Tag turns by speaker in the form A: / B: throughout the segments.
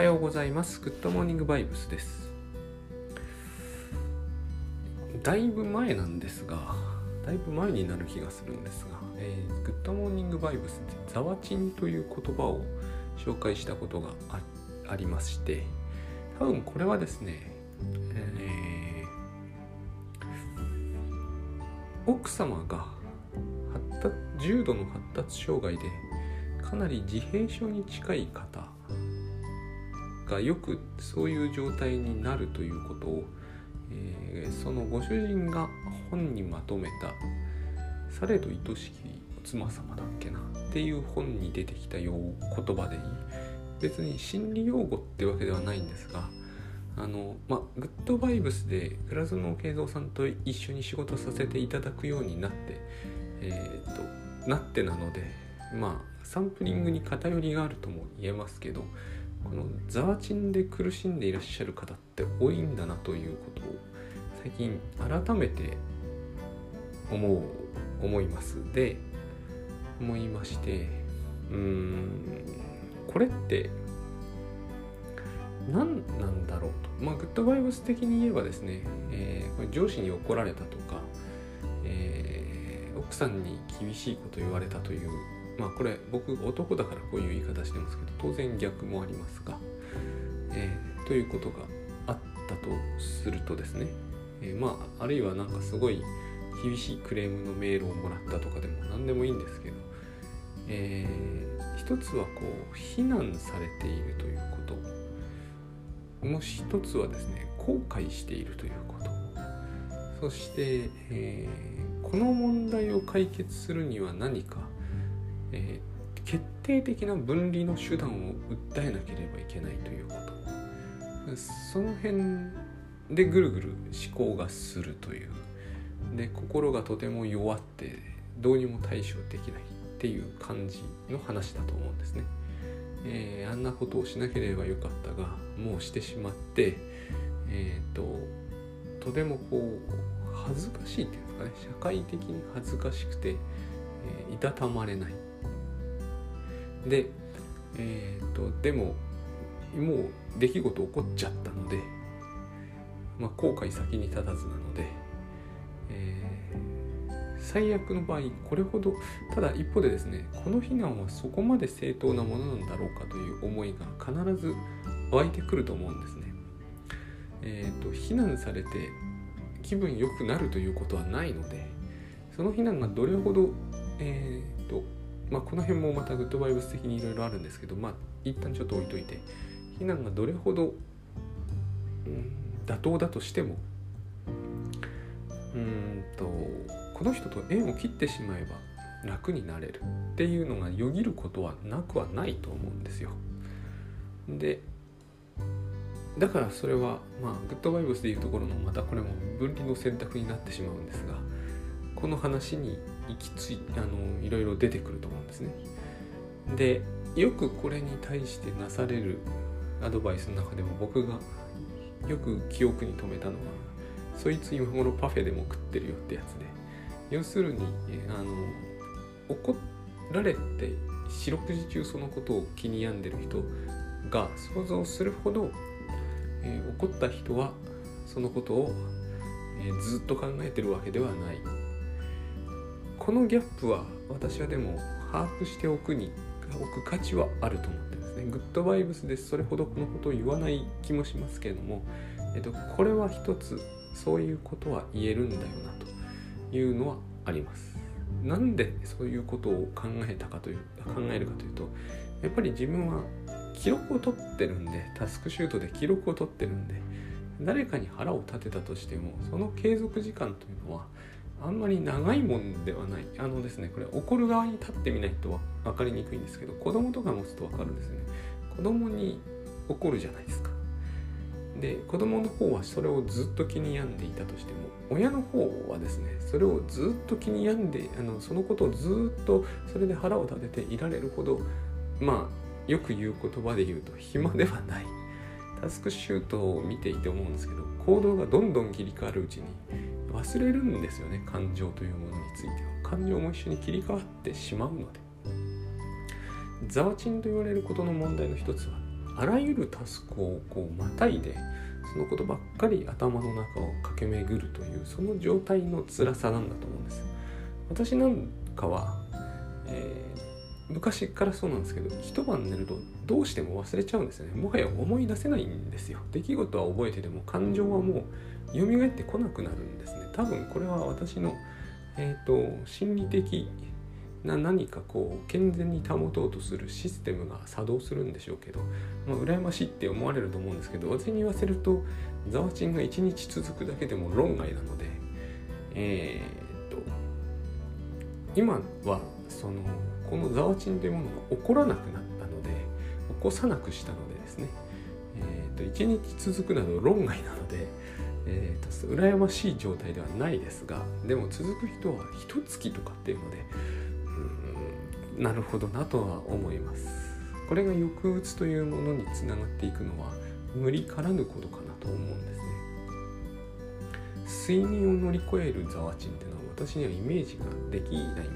A: はようございます。グッドモーニングバイブスです。だいぶ前なんですが、だいぶ前になる気がするんですが、えー、グッドモーニングバイブスでザワチンという言葉を紹介したことがありまして、多分これはですね、えー、奥様が発達重度の発達障害でかなり自閉症に近い方がよくそういう状態になるということを、えー、そのご主人が本にまとめた「されど愛しきお妻様だっけな」っていう本に出てきたよ言葉でいい。別に心理用語ってわけではないんですがあのまあグッドバイブスで倉園慶三さんと一緒に仕事させていただくようになってえっ、となってなのでまあサンプリングに偏りがあるとも言えますけどこのザワチンで苦しんでいらっしゃる方って多いんだなということを最近改めて思う思います。で思いましてうーんこれって何なんだろうと。まあグッドバイブス的に言えばですね、えー、これ上司に怒られたとか、えー、奥さんに厳しいこと言われたというまあこれ僕男だからこういう言い方してますけど当然逆もありますが、えー、ということがあったとするとですね、えー、まああるいはなんかすごい厳しいクレームのメールをもらったとかでも何でもいいんですけど、えー、一つはこう非難されているということもう一つはですね後悔しているということそして、えー、この問題を解決するには何かえー、決定的な分離の手段を訴えなければいけないということ。その辺でぐるぐる思考がするという。で心がとても弱ってどうにも対処できないっていう感じの話だと思うんですね、えー、あんなことをしなければよかったがもうしてしまってえ、ー、ととてもこう恥ずかしいっていうんですかね。社会的に恥ずかしくて、えー、いたたまれない。でえっ、とでももう出来事起こっちゃったので、まあ、後悔先に立たずなので、えー、最悪の場合これほどただ一方でですねこの非難はそこまで正当なものなんだろうかという思いが必ず湧いてくると思うんですね。えーと、と非難されて気分良くなるということはないのでその非難がどれほど、えーとまあ、この辺もまたグッドバイブス的にいろいろあるんですけど、まあ、一旦ちょっと置いといて避難がどれほど、うん、妥当だとしてもうんとこの人と縁を切ってしまえば楽になれるっていうのがよぎることはなくはないと思うんですよ。でだからそれはまあグッドバイブスでいうところのまたこれも分離の選択になってしまうんですがこの話に行き着いあのいろいろ出てくると思うんですね。でよくこれに対してなされるアドバイスの中でも僕がよく記憶に留めたのはそいつ今頃パフェでも食ってるよってやつで要するにあの怒られて四六時中そのことを気に病んでる人が想像するほど、えー、怒った人はそのことを、えー、ずっと考えてるわけではないこのギャップは私はでも把握しておくに置く価値はあると思ってますね。グッドバイブスでそれほどこのことを言わない気もしますけれども、えっと、これは一つそういうことは言えるんだよなというのはあります。なんでそういうことを考えたかという考えるかというとやっぱり自分は記録を取ってるんでタスクシュートで記録を取ってるんで誰かに腹を立てたとしてもその継続時間というのはあんまり長いもんではない。あのですねこれ怒る側に立ってみないと分かりにくいんですけど子供とか持つと分かるんですよね。子供に怒るじゃないですか。で子供の方はそれをずっと気に病んでいたとしても親の方はですねそれをずっと気に病んであのそのことをずっとそれで腹を立てていられるほどまあよく言う言葉で言うと暇ではない。タスクシュートを見ていて思うんですけど行動がどんどん切り替わるうちに忘れるんですよね感情というものについては。感情も一緒に切り替わってしまうので。ザワチンと言われることの問題の一つはあらゆるタスクをこうまたいでそのことばっかり頭の中を駆け巡るというその状態の辛さなんだと思うんです。私なんかは、えー、昔からそうなんですけど一晩寝るとどうしても忘れちゃうんですよね。もはや思い出せないんですよ。出来事は覚えてても感情はもう蘇ってこなくなるんですね。多分これは私のえっ、ー、と心理的な何かこう健全に保とうとするシステムが作動するんでしょうけど、まあ、羨ましいって思われると思うんですけど私に言わせるとザワチンが1日続くだけでも論外なのでえー、っと今はそのこのザワチンというものが起こらなくなったので起こさなくしたのでですねえー、っと1日続くなど論外なのでえーと、羨ましい状態ではないですがでも続く人は一月とかっていうのでうんなるほどなとは思います。これが抑うつというものにつながっていくのは無理からぬことかなと思うんですね。睡眠を乗り越えるザワチンっていうのは私にはイメージができないんですね。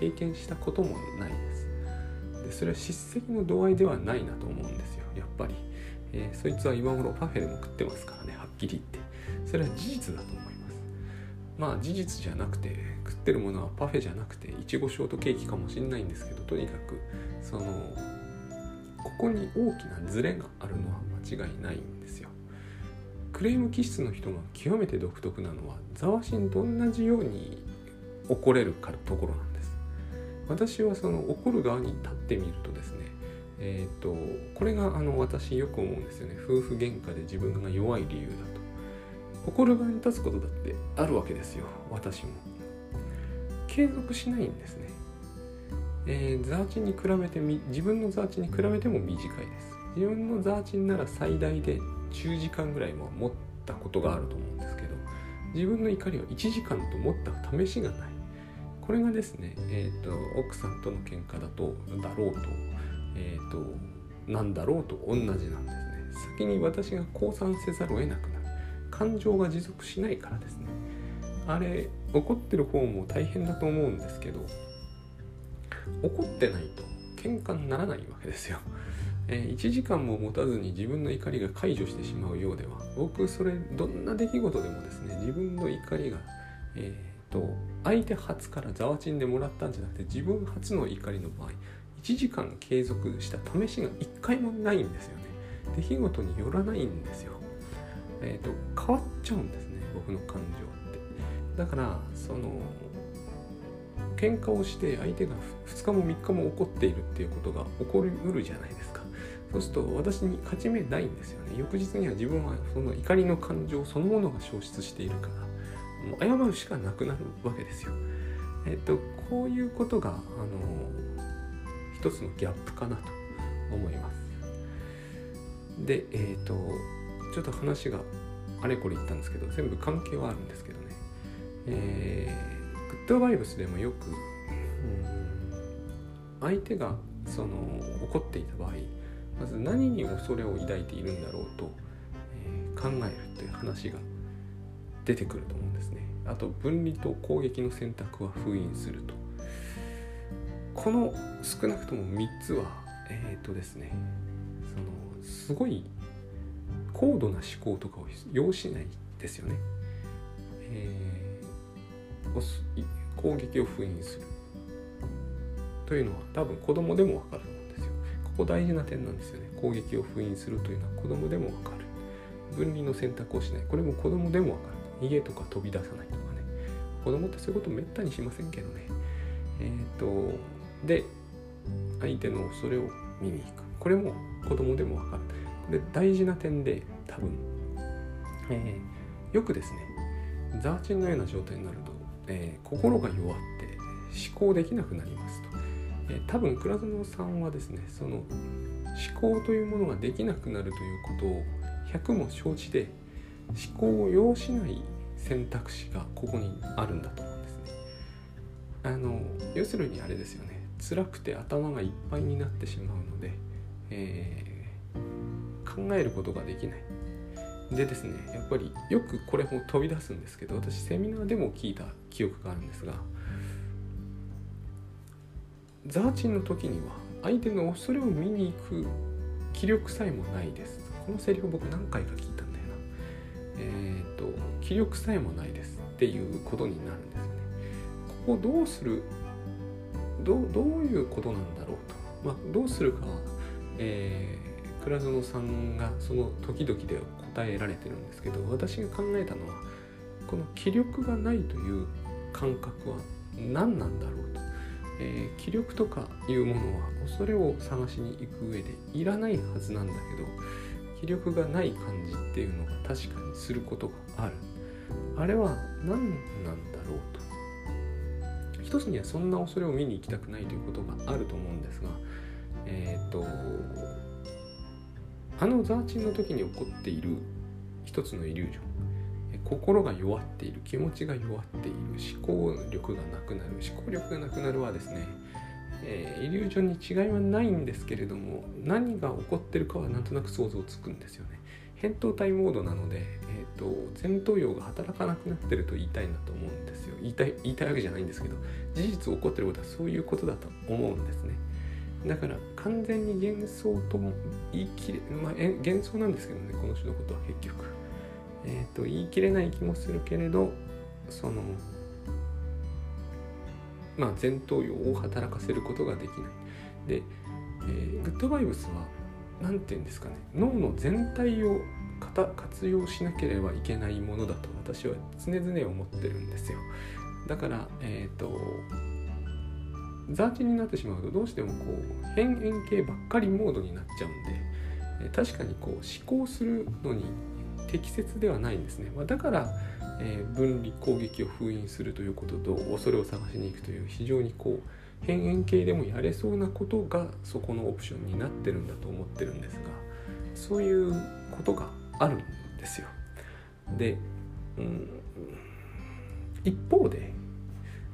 A: 経験したこともないです。でそれは叱責の度合いではないなと思うんですよ。やっぱり、えー、そいつは今頃パフェでも食ってますからねはっきり言って。それは事実だと思いますまあ事実じゃなくて食ってるものはパフェじゃなくていちごショートケーキかもしれないんですけどとにかくそのここに大きなズレがあるのは間違いないんですよ。クレーム気質の人が極めて独特なのはザワシンと同じように怒れるかところなんです。私はその怒る側に立ってみるとですねえーと、これがあの私よく思うんですよね夫婦喧嘩で自分が弱い理由だと怒る側に立つことだってあるわけですよ。私も。継続しないんですね、えー、ザーチンに比べてみ自分のザーチンに比べても短いです。自分のザーチンなら最大で10時間ぐらいも持ったことがあると思うんですけど自分の怒りは1時間と持った試しがない。これがですね、えーと、奥さんとの喧嘩だとだろうと,、えーと、となんだろうと同じなんですね。先に私が降参せざるを得なくなる。感情が持続しないからですね。あれ怒ってる方も大変だと思うんですけど怒ってないと喧嘩にならないわけですよ、えー、1時間も持たずに自分の怒りが解除してしまうようでは僕それどんな出来事でもですね自分の怒りがえーと、相手初からざわちんでもらったんじゃなくて自分初の怒りの場合1時間継続した試しが1回もないんですよね。出来事によらないんですよ。えーと、変わっちゃうんですね僕の感情って。だからその喧嘩をして相手が2日も3日も怒っているっていうことが起こりうるじゃないですか。そうすると私に勝ち目ないんですよね。翌日には自分はその怒りの感情そのものが消失しているからもう謝るしかなくなるわけですよ。えっ、ー、とこういうことがあの一つのギャップかなと思います。でえっ、ー、とちょっと話があれこれ言ったんですけど全部関係はあるんですけどね。えー、グッドバイブスでもよく、相手がその怒っていた場合まず何に恐れを抱いているんだろうと、えー、考えるっていう話が出てくると思うんですね。あと分離と攻撃の選択は封印すると。この少なくとも3つはえっ、ー、とですねそのすごい高度な思考とかを要しないですよね。えー、攻撃を封印するというのは多分子供でもわかると思うんですよ。ここ大事な点なんですよね。攻撃を封印するというのは子供でもわかる。分離の選択をしない。これも子供でもわかる。逃げとか飛び出さないとかね。子供ってそういうことめったにしませんけどね。えっ、ー、と、で、相手の恐れを見に行く。これも子供でもわかる。これ大事な点で多分、えー、よくですねザーチンのような状態になると、えー、心が弱って思考できなくなりますと、えー、多分倉園さんはですねその思考というものができなくなるということを100も承知で思考を要しない選択肢がここにあるんだと思うんですね。あの要するにあれですよね辛くて頭がいっぱいになってしまうので、え考えることができない。でですねやっぱりよくこれも飛び出すんですけど私セミナーでも聞いた記憶があるんですがザーチンの時には相手の恐れを見に行く気力さえもないです。このセリフ僕何回か聞いたんだよな。えっ、と気力さえもないですっていうことになるんですよね。ここどうするどういうことなんだろうと、まあ、どうするかは、え、倉園さんがその時々で答えられてるんですけど私が考えたのはこの気力がないという感覚は何なんだろうと、えー、気力とかいうものはそれを探しに行く上でいらないはずなんだけど気力がない感じっていうのが確かにすることがある。あれは何なんだろうと。一つにはそんな恐れを見に行きたくないということがあると思うんですがえっ、ー、とあのザーチンの時に起こっている一つのイリュージョン。心が弱っている気持ちが弱っている思考力がなくなる。思考力がなくなるはですね、えー、イリュージョンに違いはないんですけれども何が起こってるかはなんとなく想像つくんですよね。扁桃体モードなので、えーと、前頭葉が働かなくなってると言いたいんだと思うんですよ。言いたい言いたいわけじゃないんですけど事実起こってることはそういうことだと思うんですね。だから完全に幻想とも言い切れまあ幻想なんですけどねこの種のことは結局。えーと、言い切れない気もするけれどそのまあ前頭葉を働かせることができない。で、えー、グッドバイブスは何て言うんですかね。脳の全体を活用しなければいけないものだと私は常々思ってるんですよ。だからえっ、ー、とザーチになってしまうとどうしてもこう変円形ばっかりモードになっちゃうんで確かにこう思考するのに適切ではないんですね、まあ、だから、え、分離攻撃を封印するということと恐れを探しに行くという非常にこう変円形でもやれそうなことがそこのオプションになってるんだと思ってるんですがそういうことがあるんですよ。で、うん、一方で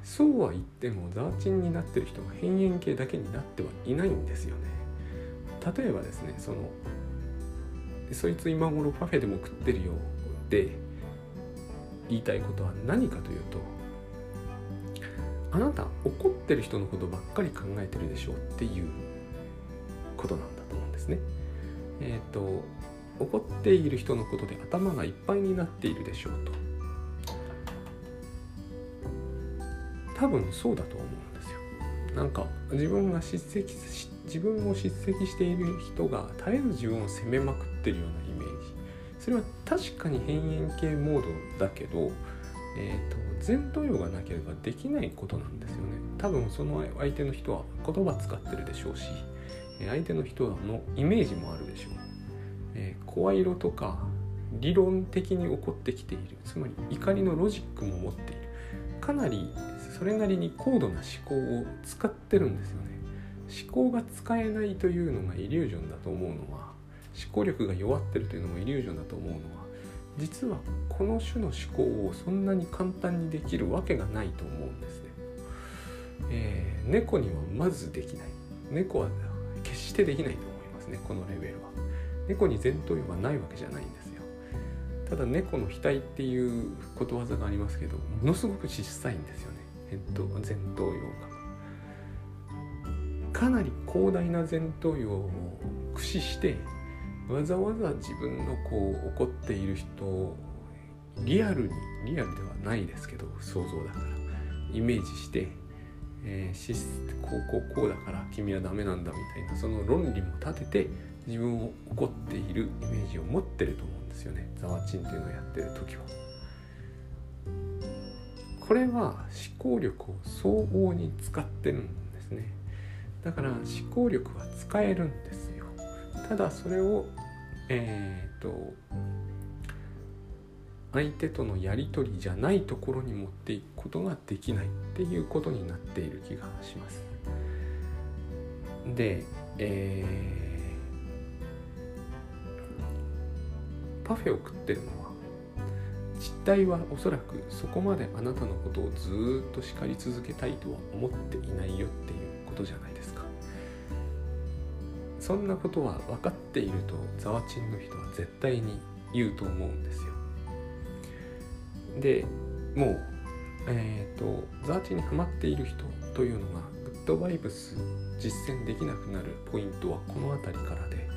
A: そうは言ってもザーチンになってる人は変円形だけになってはいないんですよね。例えばですねそのそいつ今頃パフェでも食ってるよで言いたいことは何かというとあなた怒ってる人のことばっかり考えてるでしょうっていうことなんだと思うんですね。えっ、ー、と怒っている人のことで頭がいっぱいになっているでしょうと多分そうだと思うんですよ。なんか自分が叱責自分を叱責している人が絶えず自分を責めまくってるようなイメージ。それは確かに変円形モードだけど、えーと、前頭葉がなければできないことなんですよね。多分その相手の人は言葉使ってるでしょうし相手の人のイメージもあるでしょう、えー、声色とか理論的に起こってきている。つまり怒りのロジックも持っている。かなりそれなりに高度な思考を使ってるんですよね思考が使えないというのがイリュージョンだと思うのは思考力が弱ってるというのもイリュージョンだと思うのは実はこの種の思考をそんなに簡単にできるわけがないと思うんですね。えー、猫にはまずできない。猫は決してできないと思いますねこのレベルは。猫に前頭葉がないわけじゃないんですよ。ただ猫の額っていうことわざがありますけどものすごく小さいんですよね前頭葉が。かなり広大な前頭葉を駆使してわざわざ自分のこう怒っている人をリアルにリアルではないですけど想像だからイメージして、えー、こうこうこうだから君はダメなんだみたいなその論理も立てて自分を怒っているイメージを持ってると思うんですよねザワチンっていうのをやってる時は。これは思考力を相応に使ってるんですね。だから思考力は使えるんですよただそれをえっ、ー、と相手とのやり取りじゃないところに持っていくことができないっていうことになっている気がしますで、えー、パフェを食ってるの実態はおそらくそこまであなたのことをずっと叱り続けたいとは思っていないよっていうことじゃないですか。そんなことは分かっているとザワチンの人は絶対に言うと思うんですよ。でもうえっ、ー、とザワチンにハマっている人というのがグッドバイブス実践できなくなるポイントはこの辺りからで。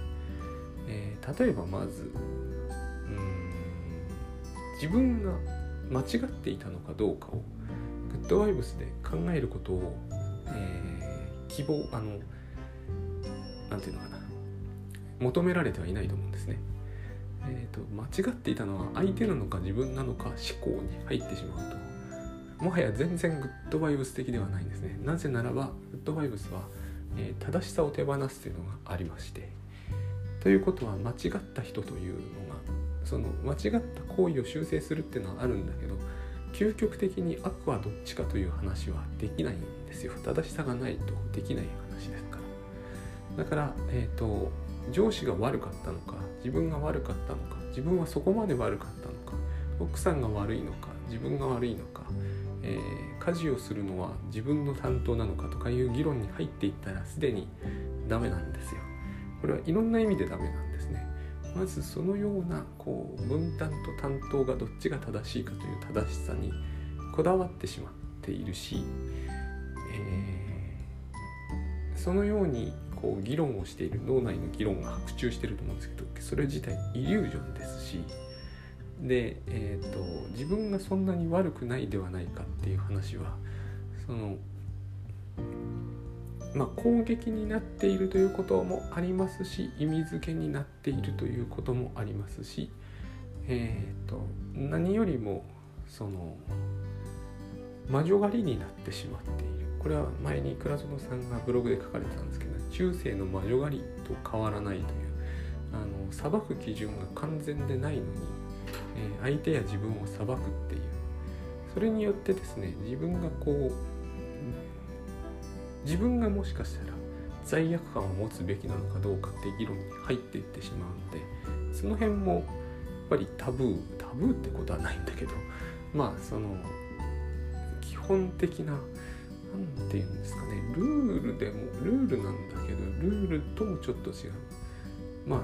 A: えー、例えばまず自分が間違っていたのかどうかをグッドバイブスで考えることを、えー、希望あのなんていうのかな求められてはいないと思うんですね。えーと、間違っていたのは相手なのか自分なのか思考に入ってしまうともはや全然グッドバイブス的ではないんですねなぜならばグッドバイブスは、えー、正しさを手放すというのがありましてということは間違った人というのその間違った行為を修正するっていうのはあるんだけど究極的に悪はどっちかという話はできないんですよ正しさがないとできない話ですからだから、えーと上司が悪かったのか自分が悪かったのか自分はそこまで悪かったのか奥さんが悪いのか自分が悪いのか、えー、家事をするのは自分の担当なのかとかいう議論に入っていったらすでにダメなんですよ。これはいろんな意味でダメなんです。まずそのようなこう分担と担当がどっちが正しいかという正しさにこだわってしまっているし、えー、そのようにこう議論をしている脳内の議論が白昼してると思うんですけどそれ自体イリュージョンですしで、えーと、自分がそんなに悪くないではないかっていう話はそのまあ、攻撃になっているということもありますし意味付けになっているということもありますし、えーと、何よりもその魔女狩りになってしまっている。これは前に倉園さんがブログで書かれてたんですけど中世の魔女狩りと変わらないというあの裁く基準が完全でないのに、えー、相手や自分を裁くっていう。それによってですね自分がこう自分がもしかしたら罪悪感を持つべきなのかどうかって議論に入っていってしまうのでその辺もやっぱりタブータブーってことはないんだけどまあその基本的な何て言うんですかねルールでもルールなんだけどルールともちょっと違う。まあ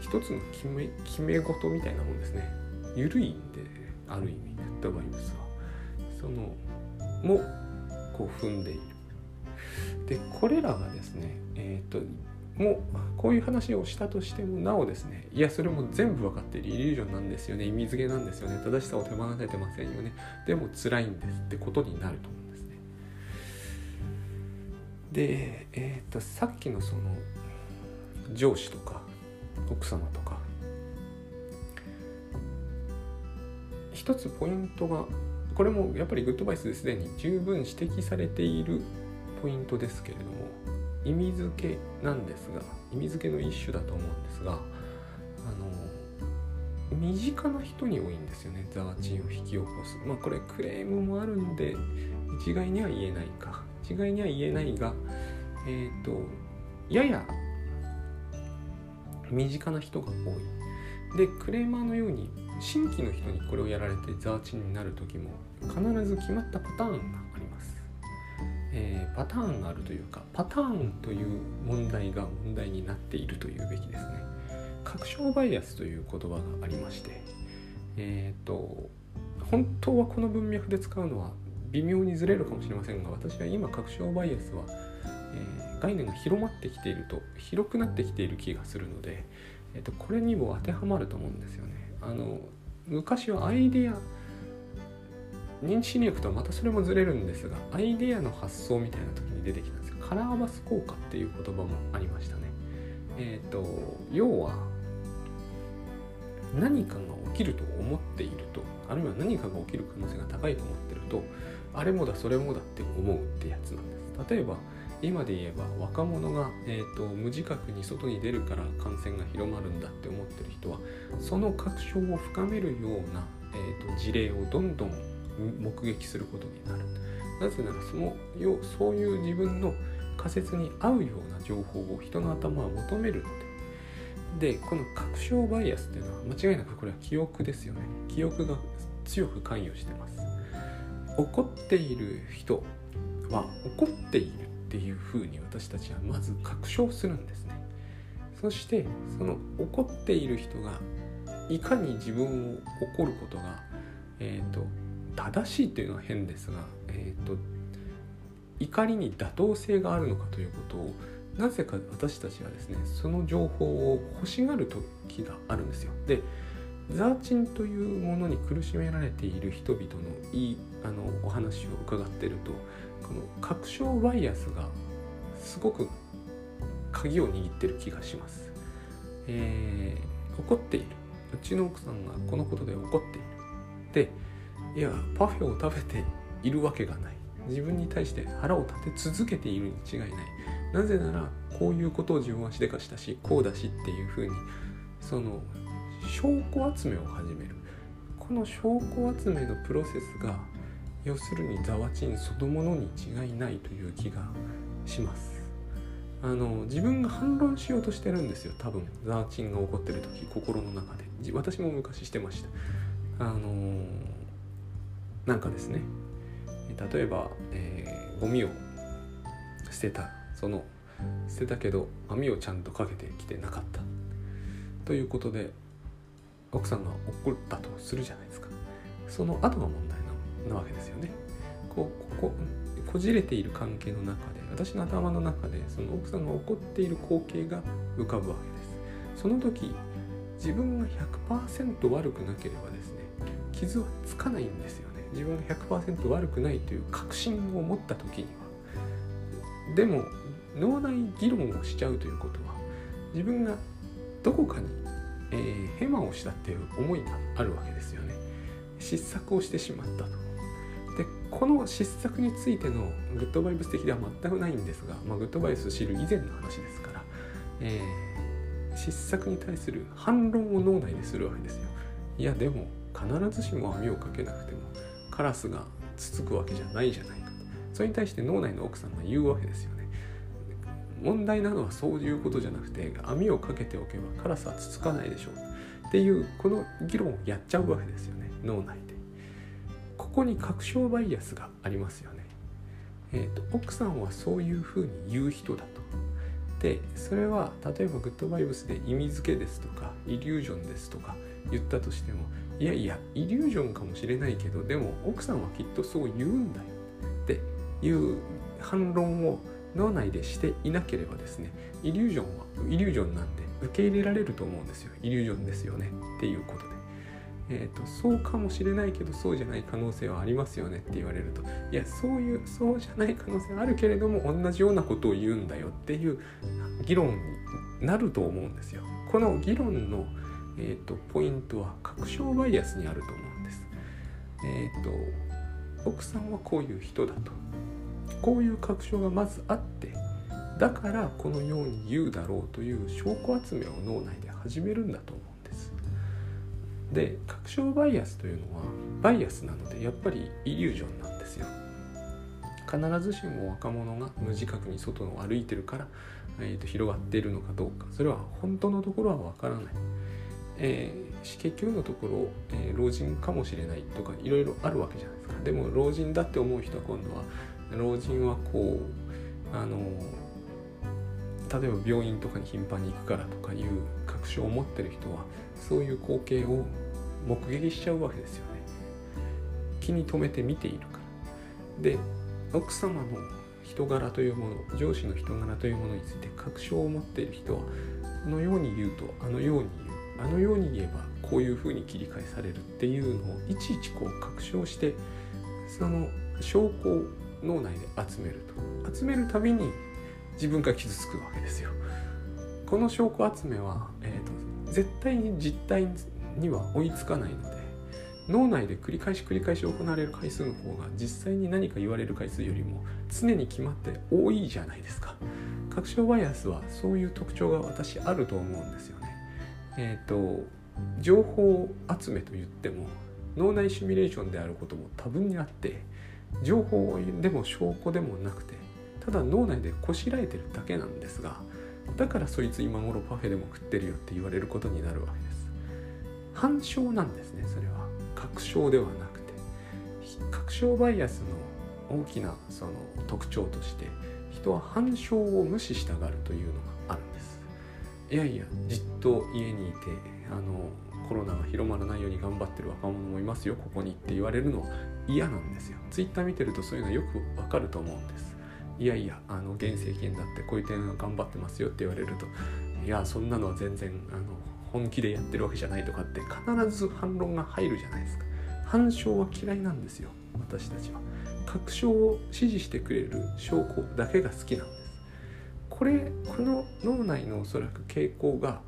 A: 一つの決め決め事みたいなもんですね。緩いんである意味グッドバイブスはそのもこう踏んでいる。でこれらがですねえっ、ー、ともうこういう話をしたとしてもなおですねいやそれも全部分かってる。イリュージョンなんですよね。意味付けなんですよね。正しさを手放せてませんよね。でも辛いんです。ってことになると思うんですね。でえっ、ー、とさっきのその上司とか奥様とか一つポイントがこれもやっぱりグッドバイスですでに十分指摘されているポイントですけれども意味付けなんですが意味付けの一種だと思うんですがあの身近な人に多いんですよねザワチンを引き起こす。まあこれクレームもあるんで一概には言えないか。一概には言えないがえっ、ー、とやや身近な人が多い。でクレーマーのように新規の人にこれをやられてザーチンになる時も必ず決まったパターンがえー、パターンがあるというかパターンという問題が問題になっているというべきですね。確証バイアスという言葉がありましてえっ、ー、と本当はこの文脈で使うのは微妙にずれるかもしれませんが私は今確証バイアスは、えー、概念が広まってきていると広くなってきている気がするので、えーとこれにも当てはまると思うんですよね。あの昔はアイデア認知心理学とはまたそれもずれるんですがアイデアの発想みたいな時に出てきたんですよ。カラーバス効果っていう言葉もありましたね。えっ、ー、と要は何かが起きると思っているとあるいは何かが起きる可能性が高いと思ってるとあれもだそれもだって思うってやつなんです。例えば今で言えば若者が、えーと、無自覚に外に出るから感染が広まるんだって思ってる人はその確証を深めるような、えーと事例をどんどん目撃することになる。なぜならそのよそういう自分の仮説に合うような情報を人の頭は求めるのででこの確証バイアスっていうのは間違いなくこれは記憶ですよね。記憶が強く関与してます。怒っている人は怒っているっていうふうに私たちはまず確証するんですね。そしてその怒っている人がいかに自分を怒ることが、えーと正しいというのは変ですが、えーと、怒りに妥当性があるのかということをなぜか私たちはですねその情報を欲しがる時があるんですよ。でザーチンというものに苦しめられている人々のいいあのお話を伺ってるとこの確証バイアスがすごく鍵を握ってる気がします、えー、怒っている。うちの奥さんがこのことで怒っている。でいやパフェを食べているわけがない。自分に対して腹を立て続けているに違いない。なぜならこういうことを自分はしでかしたしこうだしっていうふうにその証拠集めを始める。この証拠集めのプロセスが要するにザワチンそのものに違いないという気がします。あの自分が反論しようとしてるんですよ。多分ザワチンが起こってる時心の中で。私も昔してました。あのー、なんかですね例えば、えー、ゴミを捨てたその捨てたけど網をちゃんとかけてきてなかった。ということで奥さんが怒ったとするじゃないですか。その後が問題なわけですよね。こうこここじれている関係の中で私の頭の中でその奥さんが怒っている光景が浮かぶわけです。その時自分が100%悪くなければですね傷はつかないんですよ。自分が100%悪くないという確信を持った時にはでも脳内議論をしちゃうということは自分がどこかに、えー、ヘマをしたっていう思いがあるわけですよね。失策をしてしまったと。でこの失策についてのグッドバイブス的では全くないんですが、まあ、グッドバイブス知る以前の話ですから、えー、失策に対する反論を脳内でするわけですよ。いやでも必ずしも網をかけなくてもカラスがつつくわけじゃないじゃないかと。それに対して脳内の奥さんが言うわけですよね。問題なのはそういうことじゃなくて網をかけておけばカラスはつつかないでしょう。っていうこの議論をやっちゃうわけですよね。脳内で。ここに確証バイアスがありますよね。えーと、奥さんはそういうふうに言う人だと。でそれは例えばグッドバイブスで意味付けですとかイリュージョンですとか言ったとしてもいやいやイリュージョンかもしれないけどでも奥さんはきっとそう言うんだよっていう反論を脳内でしていなければですねイリュージョンはイリュージョンなんで受け入れられると思うんですよ。イリュージョンですよねっていうことで、えーと、そうかもしれないけどそうじゃない可能性はありますよねって言われると。いやそういうそうじゃない可能性あるけれども同じようなことを言うんだよっていう議論になると思うんですよ。この議論の、えーと、ポイントは確証バイアスにあると思うんです。えっ、ー、と奥さんはこういう人だと。こういう確証がまずあってだからこのように言うだろうという証拠集めを脳内で始めるんだと思うんです。で確証バイアスというのはバイアスなのでやっぱりイリュージョンなんですよ。必ずしも若者が無自覚に外を歩いてるから、えー、と広がっているのかどうか。それは本当のところはわからない、えー、結局のところ、えー、老人かもしれないとかいろいろあるわけじゃないですか。でも老人だって思う人は今度は老人はこうあの例えば病院とかに頻繁に行くからとかいう確証を持ってる人はそういう光景を目撃しちゃうわけですよね。気に留めて見ているから。で奥様の人柄というもの上司の人柄というものについて確証を持っている人はこのように言うとあのようにあのように言えばこういうふうに切り替えされるっていうのをいちいちこう確証してその証拠を脳内で集めると。集めるたびに自分が傷つくわけですよ。この証拠集めは、えーと、絶対に実態には追いつかないので脳内で繰り返し繰り返し行われる回数の方が実際に何か言われる回数よりも常に決まって多いじゃないですか。確証バイアスはそういう特徴が私あると思うんですよね。えっ、ー、と情報集めと言っても脳内シミュレーションであることも多分にあって情報でも証拠でもなくてただ脳内でこしらえてるだけなんですがだからそいつ今頃パフェでも食ってるよって言われることになるわけです。反証なんですねそれは。確証ではなくて。確証バイアスの大きなその特徴として人は反証を無視したがるというのがいやいやじっと家にいてあのコロナが広まらないように頑張ってる若者もいますよここにって言われるのは嫌なんですよ。ツイッター見てるとそういうのよくわかると思うんです。いやいやあの現政権だってこういう点は頑張ってますよって言われるといやそんなのは全然あの本気でやってるわけじゃないとかって必ず反論が入るじゃないですか。反証は嫌いなんですよ私たちは。確証を支持してくれる証拠だけが好きなんです。これこの脳内のおそらく傾向が、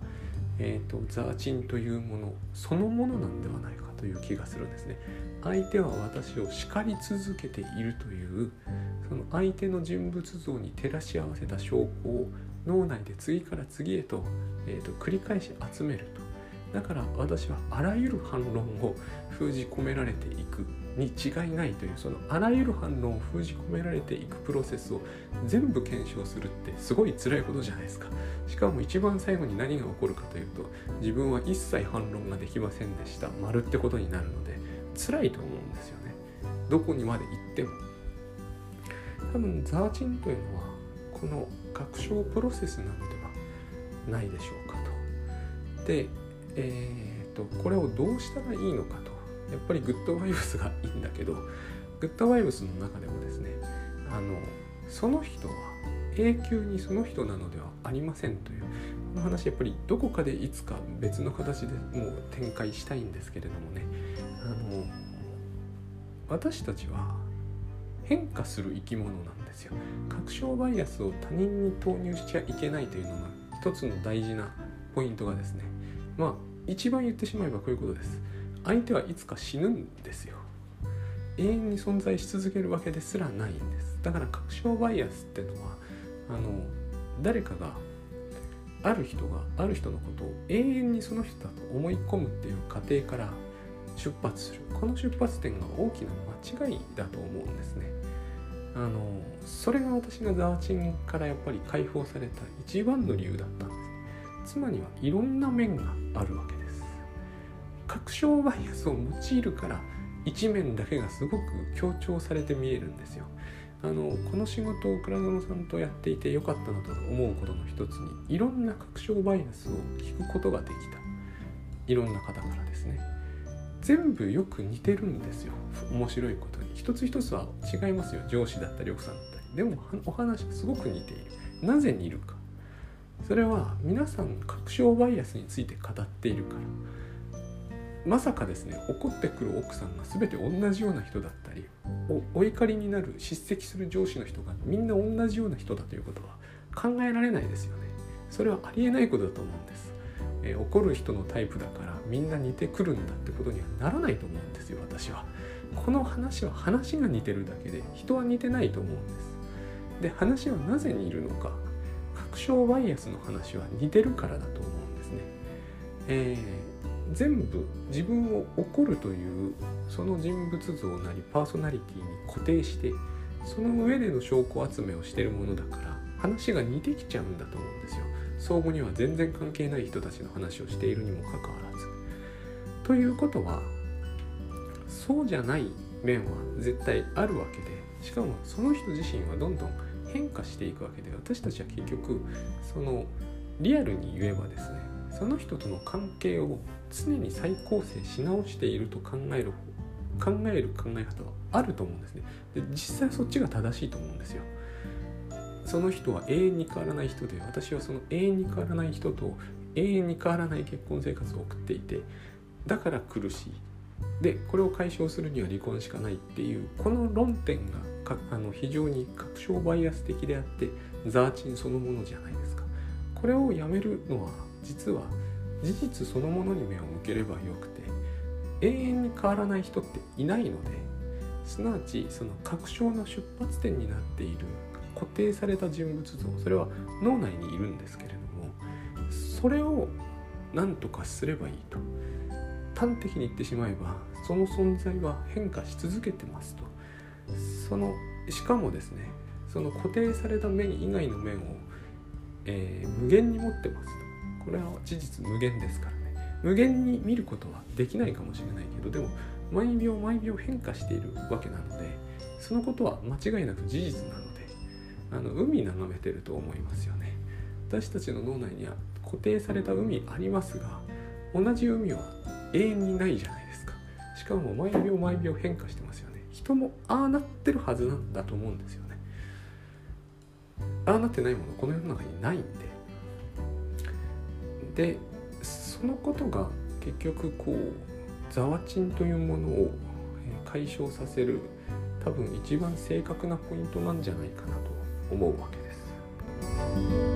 A: えーと、ザーチンというものそのものなんではないかという気がするんですね。相手は私を叱り続けているというその相手の人物像に照らし合わせた証拠を脳内で次から次へと,、えーと、繰り返し集めると。だから私はあらゆる反論を封じ込められていくに違いないというそのあらゆる反論を封じ込められていくプロセスを全部検証するってすごい辛いことじゃないですか。しかも一番最後に何が起こるかというと自分は一切反論ができませんでした。丸ってことになるので辛いと思うんですよね。どこにまで行っても。多分ザーチンというのはこの確証プロセスなのではないでしょうかと。で、えーと、これをどうしたらいいのかと。やっぱりグッドバイブスがいいんだけどグッドバイブスの中でもですねあのその人は永久にその人なのではありませんというこの話やっぱりどこかでいつか別の形でもう展開したいんですけれどもねあの私たちは変化する生き物なんですよ確証バイアスを他人に投入しちゃいけないというのが一つの大事なポイントがですねまあ一番言ってしまえばこういうことです。相手はいつか死ぬんですよ。永遠に存在し続けるわけですらないんです。だから確証バイアスってのはあの誰かがある人がある人のことを永遠にその人だと思い込むっていう過程から出発する。この出発点が大きな間違いだと思うんですね。あのそれが私がザーチンからやっぱり解放された一番の理由だったんです。妻にはいろんな面があるわけです。確証バイアスを用いるから一面だけがすごく強調されて見えるんですよ。あのこの仕事を倉園さんとやっていてよかったなと思うことの一つにいろんな確証バイアスを聞くことができた。いろんな方からですね。全部よく似てるんですよ。面白いことに。一つ一つは違いますよ。上司だったり奥さんだったり。でもお話すごく似ている。なぜ似るか。それは皆さん確証バイアスについて語っているからまさかですね怒ってくる奥さんが全て同じような人だったりお怒りになる叱責する上司の人がみんな同じような人だということは考えられないですよねそれはありえないことだと思うんですえー、怒る人のタイプだからみんな似てくるんだってことにはならないと思うんですよ私は。この話は話が似てるだけで人は似てないと思うんです。で話はなぜ似るのか確証バイアスの話は似てるからだと思うんですね。えー、全部自分を怒るというその人物像なりパーソナリティに固定してその上での証拠集めをしてるものだから話が似てきちゃうんだと思うんですよ。相互には全然関係ない人たちの話をしているにもかかわらず。ということはそうじゃない面は絶対あるわけでしかもその人自身はどんどん変化していくわけで私たちは結局そのリアルに言えばですねその人との関係を常に再構成し直していると考える考える考え方はあると思うんですね。で実際そっちが正しいと思うんですよ。その人は永遠に変わらない人で私はその永遠に変わらない人と永遠に変わらない結婚生活を送っていてだから苦しい。でこれを解消するには離婚しかないっていうこの論点がかあの非常に確証バイアス的であってザーチンそのものじゃないですか。これをやめるのは実は事実そのものに目を向ければよくて永遠に変わらない人っていないのですなわちその確証の出発点になっている固定された人物像それは脳内にいるんですけれどもそれを何とかすればいいと。端的に言ってしまえばその存在は変化し続けてますと。そのしかもですねその固定された面以外の面を、えー、無限に持ってますと。これは事実無限ですからね。無限に見ることはできないかもしれないけどでも毎秒毎秒変化しているわけなのでそのことは間違いなく事実なのであの海眺めてると思いますよね。私たちの脳内には固定された海ありますが同じ海は永遠にないじゃないですか。しかも毎秒毎秒変化してますよ。人もああなってるはずなんだと思うんですよねああなってないものこの世の中にないんででそのことが結局こうざわちんというものを解消させる多分一番正確なポイントなんじゃないかなと思うわけです。